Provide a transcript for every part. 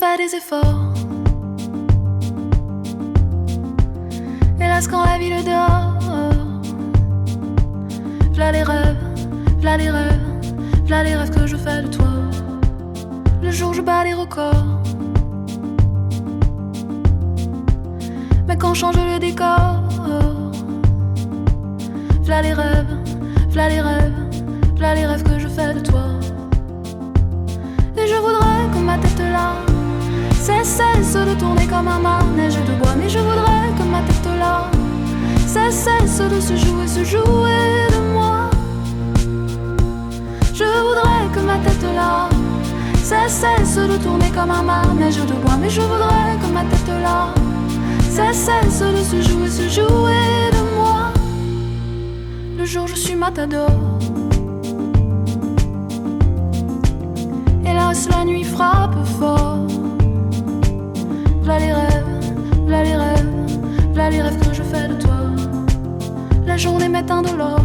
Fais des efforts. Hélas, quand la ville dort, v'là les rêves, v'là les rêves, v'là les rêves que je fais de toi. Le jour, je bats les records. Mais quand change le cesse de tourner comme un manège de bois. Mais je voudrais que ma tête là cesse de se jouer, se jouer de moi. Le jour je suis matador. Hélas, la nuit frappe fort. Là les rêves, là les rêves, là les rêves que je fais de toi. La journée m'est indolore.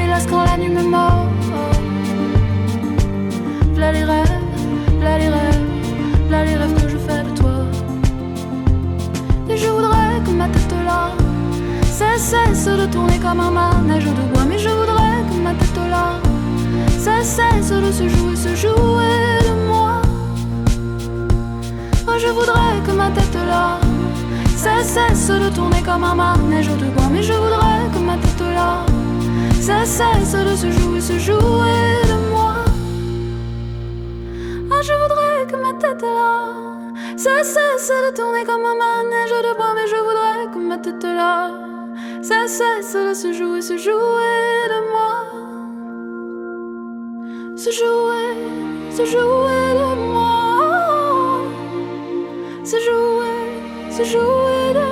Hélas, quand la nuit me mord. Cesse de tourner comme un manège de bois. Mais je voudrais que ma tête là cesse de se jouer, se jouer de moi. Oh, je voudrais que ma tête là cesse de tourner comme un manège de bois. Mais je voudrais que ma tête là cesse de se jouer, se jouer de moi. Ah, je voudrais que ma tête là cesse de tourner comme un manège de bois. Mais je voudrais que ma tête là cesse de se jouer, se jouer de moi. Se jouer, se jouer de moi. Se jouer, se jouer de moi.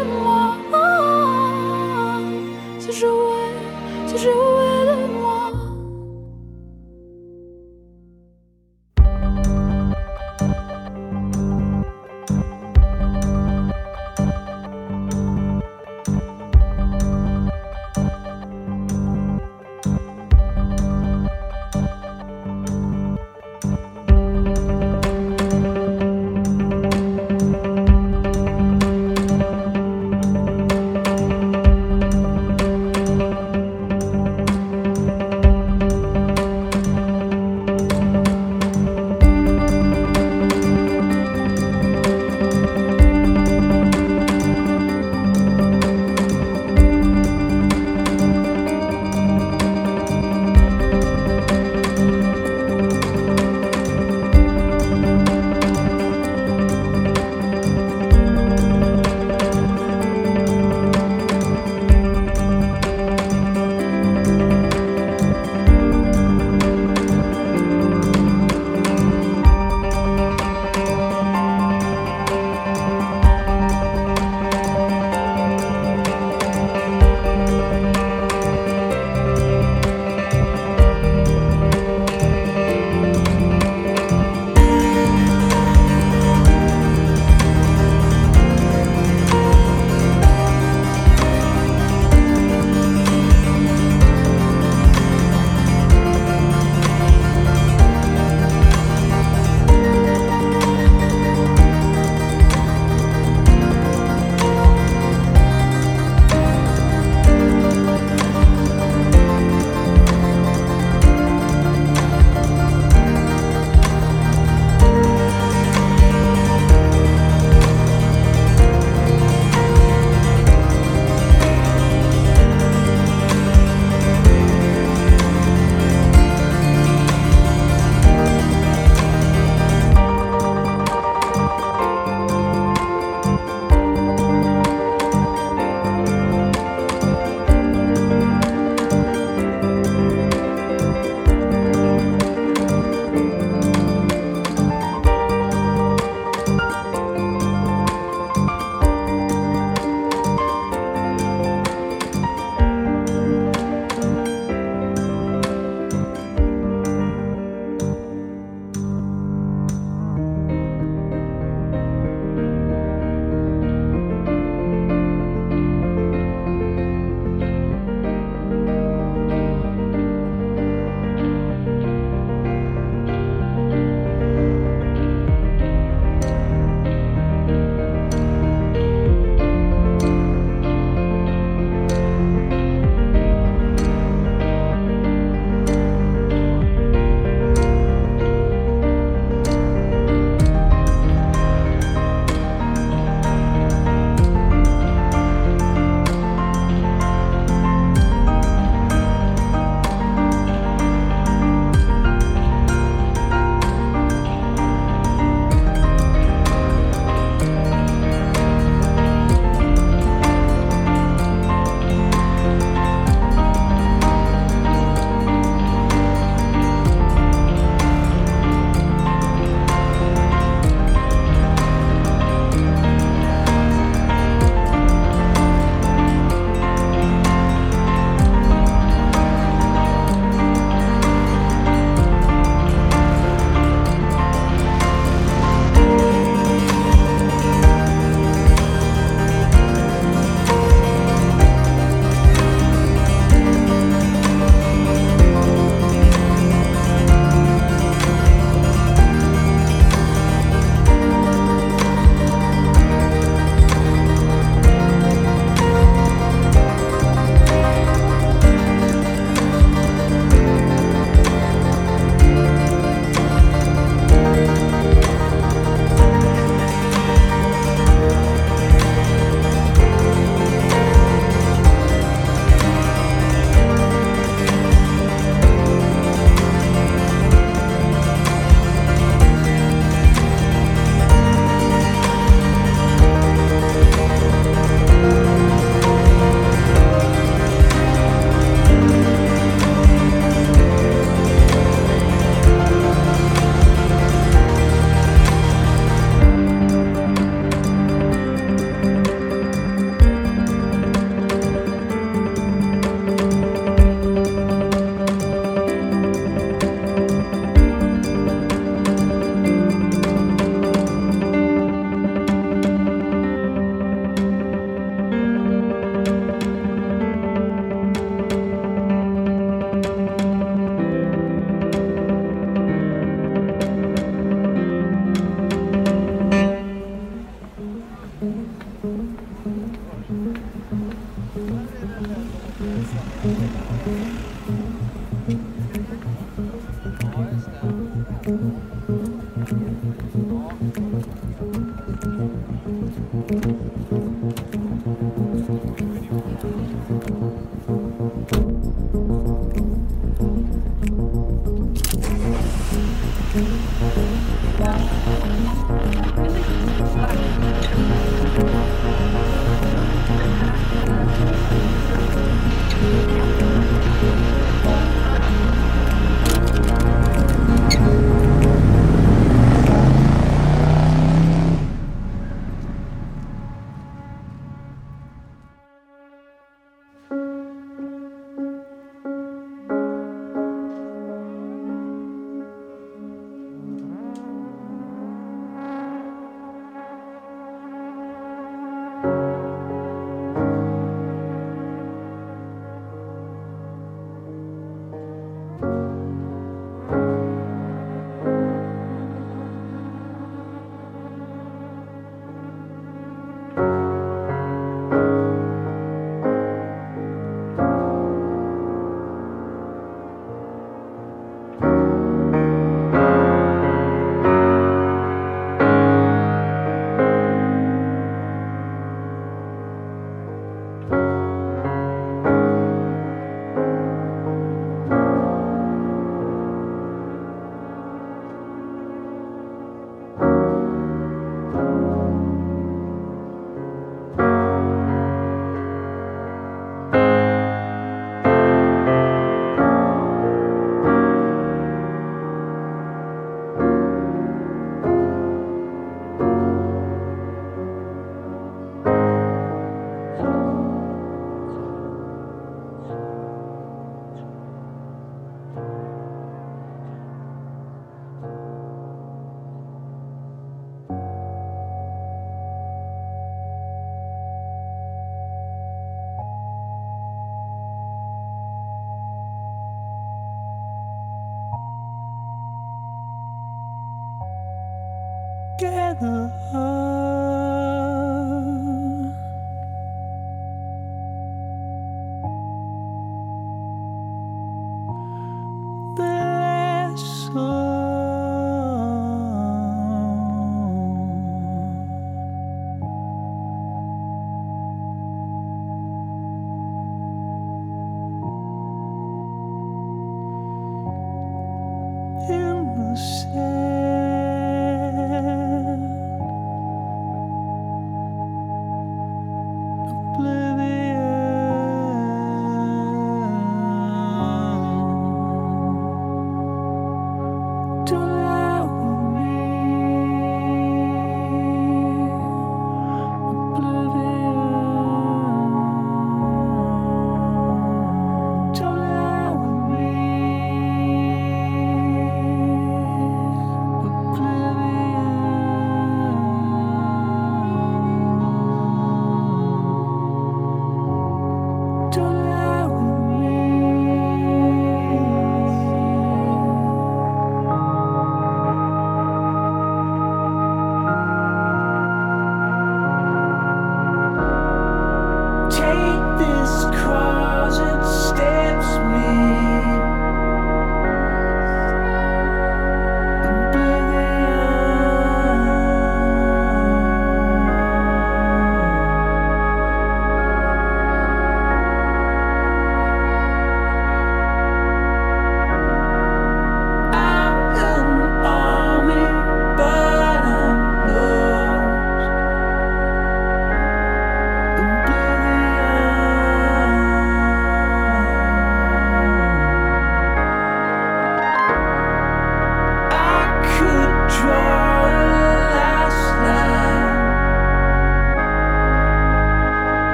Mm-hmm.